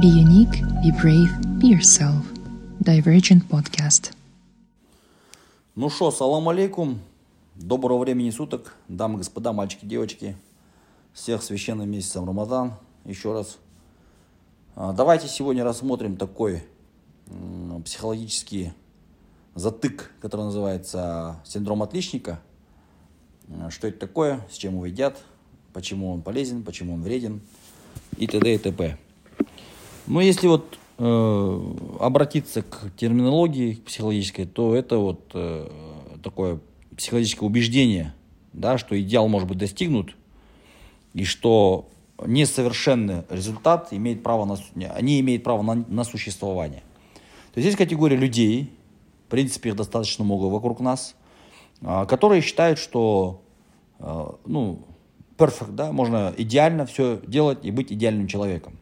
Be unique, be brave, be yourself. Divergent Podcast. Ну что, салам алейкум. Доброго времени суток, дамы господа, мальчики, девочки. Всех священным месяцем Рамадан. Еще раз. А, Давайте сегодня рассмотрим такой психологический затык, который называется синдром отличника. А, Что это такое, с чем его едят, почему он полезен, почему он вреден и т.д. и т.п. Но если вот э, обратиться к терминологии психологической, то это вот э, такое психологическое убеждение, да, что идеал может быть достигнут, и что несовершенный результат имеет право на, не, имеет права на, на существование. То есть есть категория людей, в принципе их достаточно много вокруг нас, а, которые считают, что а, ну, perfect, да, можно идеально все делать и быть идеальным человеком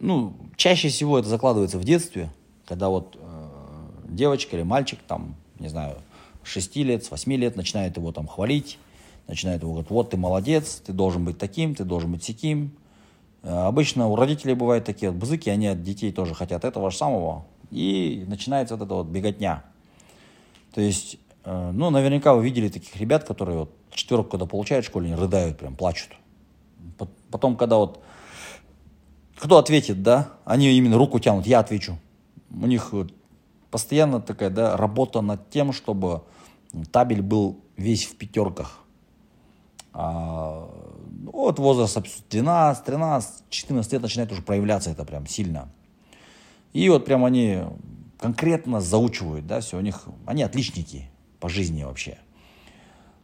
ну, чаще всего это закладывается в детстве, когда вот э, девочка или мальчик, там, не знаю, с 6 лет, с 8 лет начинает его там хвалить, начинает его говорить, вот ты молодец, ты должен быть таким, ты должен быть сяким. Э, обычно у родителей бывают такие вот бзыки, они от детей тоже хотят этого же самого, и начинается вот эта вот беготня. То есть, э, ну, наверняка вы видели таких ребят, которые вот четверку, когда получают в школе, они рыдают, прям плачут. Пот- Потом, когда вот кто ответит, да? Они именно руку тянут, я отвечу. У них постоянно такая, да, работа над тем, чтобы табель был весь в пятерках. А, ну, вот возраст 12, 13, 14 лет начинает уже проявляться это прям сильно. И вот прям они конкретно заучивают, да, все, у них, они отличники по жизни вообще.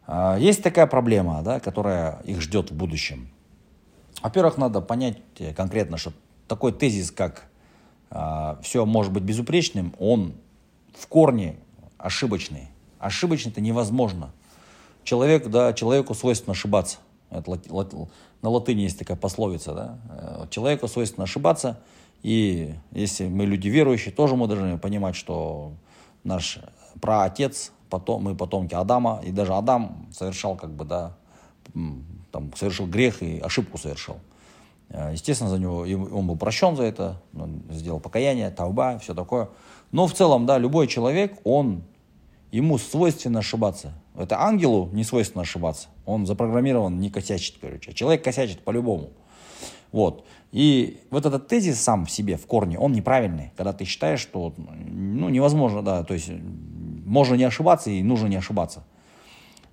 А, Есть такая проблема, да, которая их ждет в будущем. Во-первых, надо понять э, конкретно, что такой тезис, как все может быть безупречным, он в корне ошибочный. Ошибочный это невозможно. Человек, да, человеку свойственно ошибаться. Это лати- лати- на латыни есть такая пословица, да. Э, Человеку свойственно ошибаться, и если мы люди верующие, тоже мы должны понимать, что наш праотец, потом, мы потомки Адама, и даже Адам совершал как бы, да, там, совершил грех и ошибку совершил. Э, Естественно, за него, он был прощен за это, он сделал покаяние, тауба, все такое. Но в целом, да, любой человек, он, ему свойственно ошибаться. Это ангелу не свойственно ошибаться. Он запрограммирован не косячить, короче. Человек косячит по-любому. Вот. И вот этот тезис сам в себе, в корне, он неправильный. Когда ты считаешь, что вот, ну, невозможно, да, то есть можно не ошибаться и нужно не ошибаться.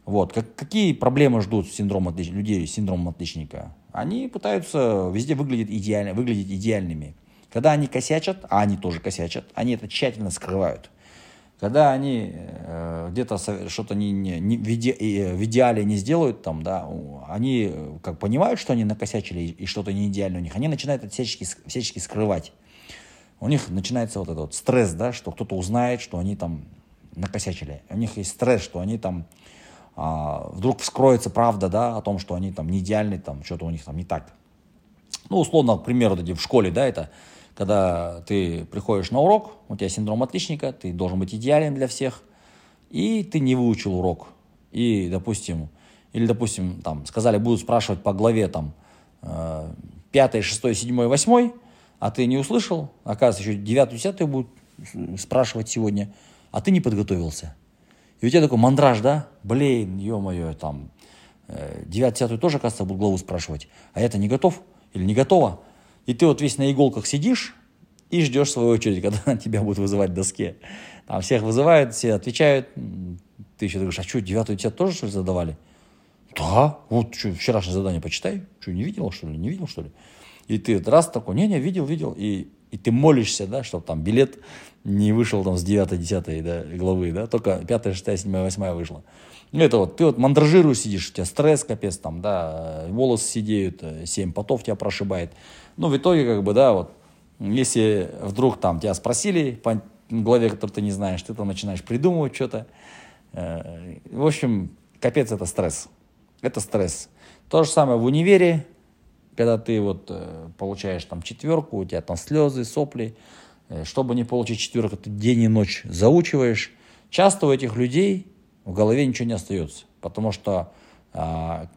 Вот. Как, какие проблемы ждут синдром отлич- людей с синдромом отличника? Они пытаются везде выглядеть, идеально, выглядеть идеальными. Когда они косячат, а они тоже косячат, они это тщательно скрывают. Когда они э, где-то что-то не, не- не в, иде- э, в идеале не сделают, там, да, они э, как понимают, что они накосячили и, что-то не идеально у них, они начинают это всячески, ск- всячески скрывать. У них начинается вот этот вот стресс, да, что кто-то узнает, что они там накосячили. У них есть стресс, что они там а, вдруг вскроется правда, да, о том, что они там не идеальны, там что-то у них там не так. Ну, условно, к примеру, в школе, да, это когда ты приходишь на урок, у тебя синдром отличника, ты должен быть идеален для всех, и ты не выучил урок. И, допустим, или, допустим, там, сказали, будут спрашивать по главе, там, э, пятый, шестой, седьмой, восьмой, а ты не услышал, оказывается, еще девятую, десятую будут спрашивать сегодня, а ты не подготовился. И у тебя такой мандраж, да? Блин, ё-моё, там, э, девятую, десятую тоже, оказывается, будут главу спрашивать, а я-то не готов или не готова. И ты вот весь на иголках сидишь и ждешь свою очередь, когда тебя будут вызывать к доске. Там всех вызывают, все отвечают. Ты еще говоришь, а что, девятую тебя тоже, что ли, задавали? Да, вот что, вчерашнее задание почитай. Что, не видел, что ли? Не видел, что ли? И ты раз такой, не-не, видел, видел. И, и ты молишься, да, чтобы там билет не вышел там с 9-10 да, главы, да, только 5, 6, 7, 8 вышла. Ну, это вот, ты вот мандражируешь, сидишь, у тебя стресс капец там, да, волосы сидеют, 7 потов тебя прошибает. Ну, в итоге, как бы, да, вот, если вдруг там тебя спросили по главе, которую ты не знаешь, ты там начинаешь придумывать что-то. Э, В общем, капец, это стресс. Это стресс. То же самое в универе, когда ты вот э, получаешь там четверку, у тебя там слезы, сопли. Э, Чтобы не получить четверку, ты день и ночь заучиваешь. Часто у этих людей в голове ничего не остается, потому что а,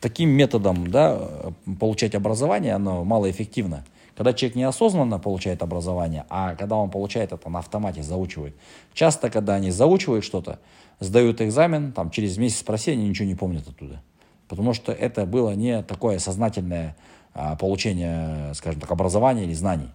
таким методом да, получать образование, оно малоэффективно. Когда человек неосознанно получает образование, а когда он получает это на автомате, заучивает. Часто, когда они заучивают что-то, сдают экзамен, там через месяц спроси, они ничего не помнят оттуда. Потому что это было не такое сознательное а, получение, скажем так, образования или знаний.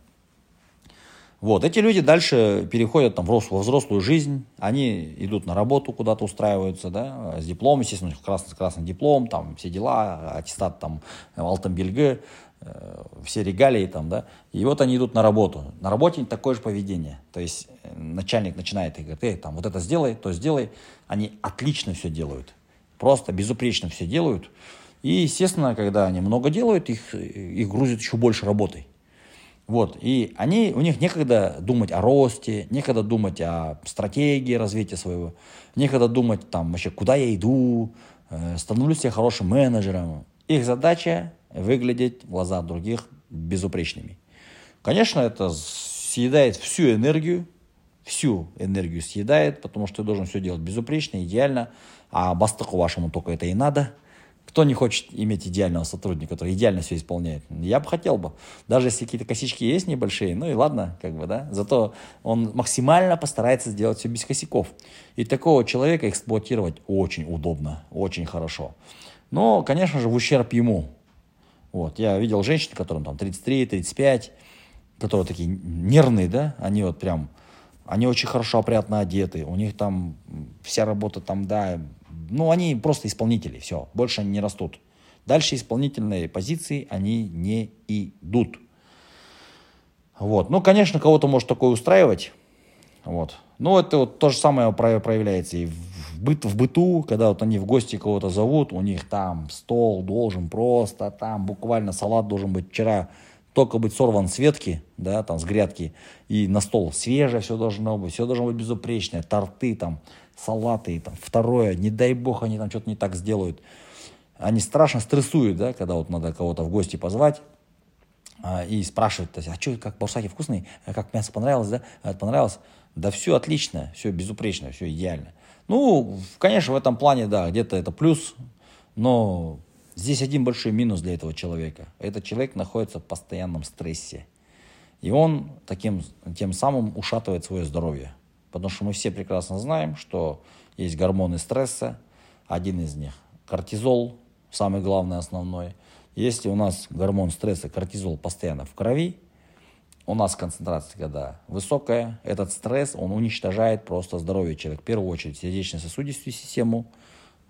Вот, эти люди дальше переходят там, во взрослую жизнь, они идут на работу, куда-то устраиваются, да, с дипломом, естественно, красный, красный диплом, там все дела, аттестат там, Алтамбельге, э, все регалии там, да, и вот они идут на работу. На работе такое же поведение, то есть э, начальник начинает и говорит, эй, там, вот это сделай, то сделай, они отлично все делают, просто безупречно все делают, и, естественно, когда они много делают, их, их грузят еще больше работой. Вот, и они, у них некогда думать о росте, некогда думать о стратегии развития своего, некогда думать там вообще, куда я иду, э, становлюсь я хорошим менеджером. Их задача выглядеть в глазах других безупречными. Конечно, это съедает всю энергию, всю энергию съедает, потому что ты должен все делать безупречно, идеально, а бастаку вашему только это и надо – кто не хочет иметь идеального сотрудника, который идеально все исполняет? Я бы хотел бы. Даже если какие-то косички есть небольшие, ну и ладно, как бы, да. Зато он максимально постарается сделать все без косяков. И такого человека эксплуатировать очень удобно, очень хорошо. Но, конечно же, в ущерб ему. Вот, я видел женщин, которым там 33-35, которые такие нервные, да, они вот прям, они очень хорошо, опрятно одеты, у них там вся работа там, да, ну, они просто исполнители, все, больше они не растут. Дальше исполнительные позиции они не идут. Вот. Ну, конечно, кого-то может такое устраивать. Вот. Но это вот то же самое проявляется и в, быт, в быту, когда вот они в гости кого-то зовут, у них там стол должен просто, там буквально салат должен быть вчера только быть сорван с ветки, да, там с грядки, и на стол свежее все должно быть, все должно быть безупречное, торты там, салаты, там, второе, не дай бог они там что-то не так сделают. Они страшно стрессуют, да, когда вот надо кого-то в гости позвать, а, и спрашивают, а что, как бурсаки вкусные, а как мясо понравилось, да, а, понравилось? Да все отлично, все безупречно, все идеально. Ну, конечно, в этом плане, да, где-то это плюс, но Здесь один большой минус для этого человека. Этот человек находится в постоянном стрессе. И он таким, тем самым ушатывает свое здоровье. Потому что мы все прекрасно знаем, что есть гормоны стресса. Один из них кортизол, самый главный, основной. Если у нас гормон стресса, кортизол постоянно в крови, у нас концентрация когда высокая, этот стресс, он уничтожает просто здоровье человека. В первую очередь сердечно-сосудистую систему,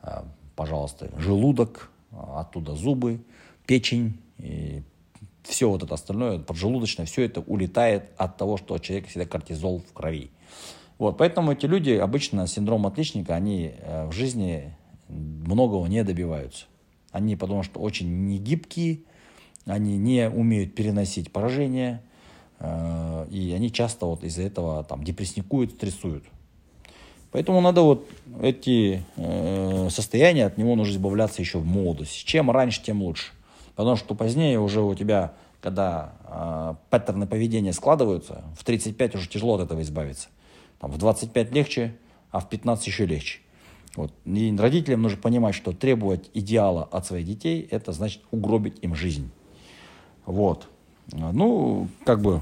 а, пожалуйста, желудок, оттуда зубы, печень, и все вот это остальное, поджелудочное, все это улетает от того, что у человека всегда кортизол в крови. Вот, поэтому эти люди обычно синдром отличника, они э, в жизни многого не добиваются. Они потому что очень негибкие, они не умеют переносить поражения, э, и они часто вот из-за этого там депрессникуют, стрессуют. Поэтому надо вот эти э, состояния, от него нужно избавляться еще в молодости. Чем раньше, тем лучше. Потому что позднее уже у тебя, когда э, паттерны поведения складываются, в 35 уже тяжело от этого избавиться. Там, в 25 легче, а в 15 еще легче. Вот. И родителям нужно понимать, что требовать идеала от своих детей, это значит угробить им жизнь. Вот. Ну, как бы,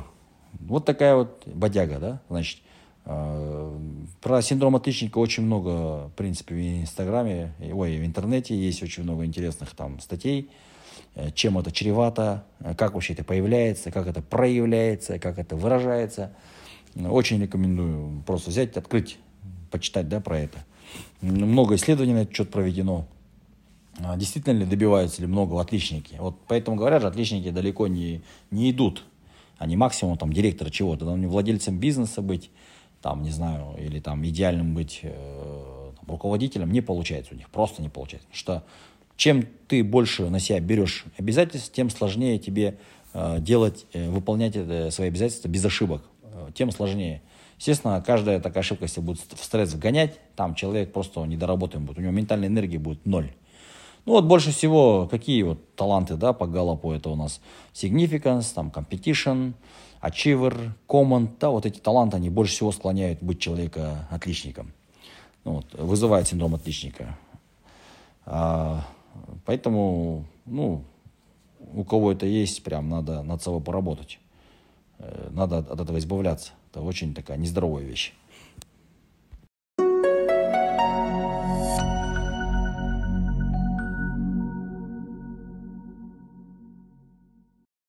вот такая вот бодяга, да, значит, про синдром отличника очень много, в принципе, в Инстаграме, ой, в интернете есть очень много интересных там статей, э, чем это чревато, э, как вообще это появляется, как это проявляется, как это выражается. Очень рекомендую просто взять, открыть, почитать да, про это. Много исследований на этот счет проведено. А действительно ли добиваются ли много отличники? Вот поэтому говорят же, отличники далеко не, не идут. Они максимум там директора чего-то, не владельцем бизнеса быть, там, не знаю, или там идеальным быть э, там, руководителем, не получается у них, просто не получается. Что чем ты больше на себя берешь обязательств, тем сложнее тебе э, делать, э, выполнять это, свои обязательства без ошибок, э, тем сложнее. Естественно, каждая такая ошибка, если будет в стресс вгонять, там человек просто недоработаем будет, у него ментальной энергии будет ноль. Ну вот больше всего какие вот таланты, да, по Галлопу это у нас significance, там competition, achiever, common, да, вот эти таланты, они больше всего склоняют быть человека отличником. Ну, вот, вызывает синдром отличника. А, поэтому, ну, у кого это есть, прям надо над собой поработать. надо от этого избавляться. Это очень такая нездоровая вещь.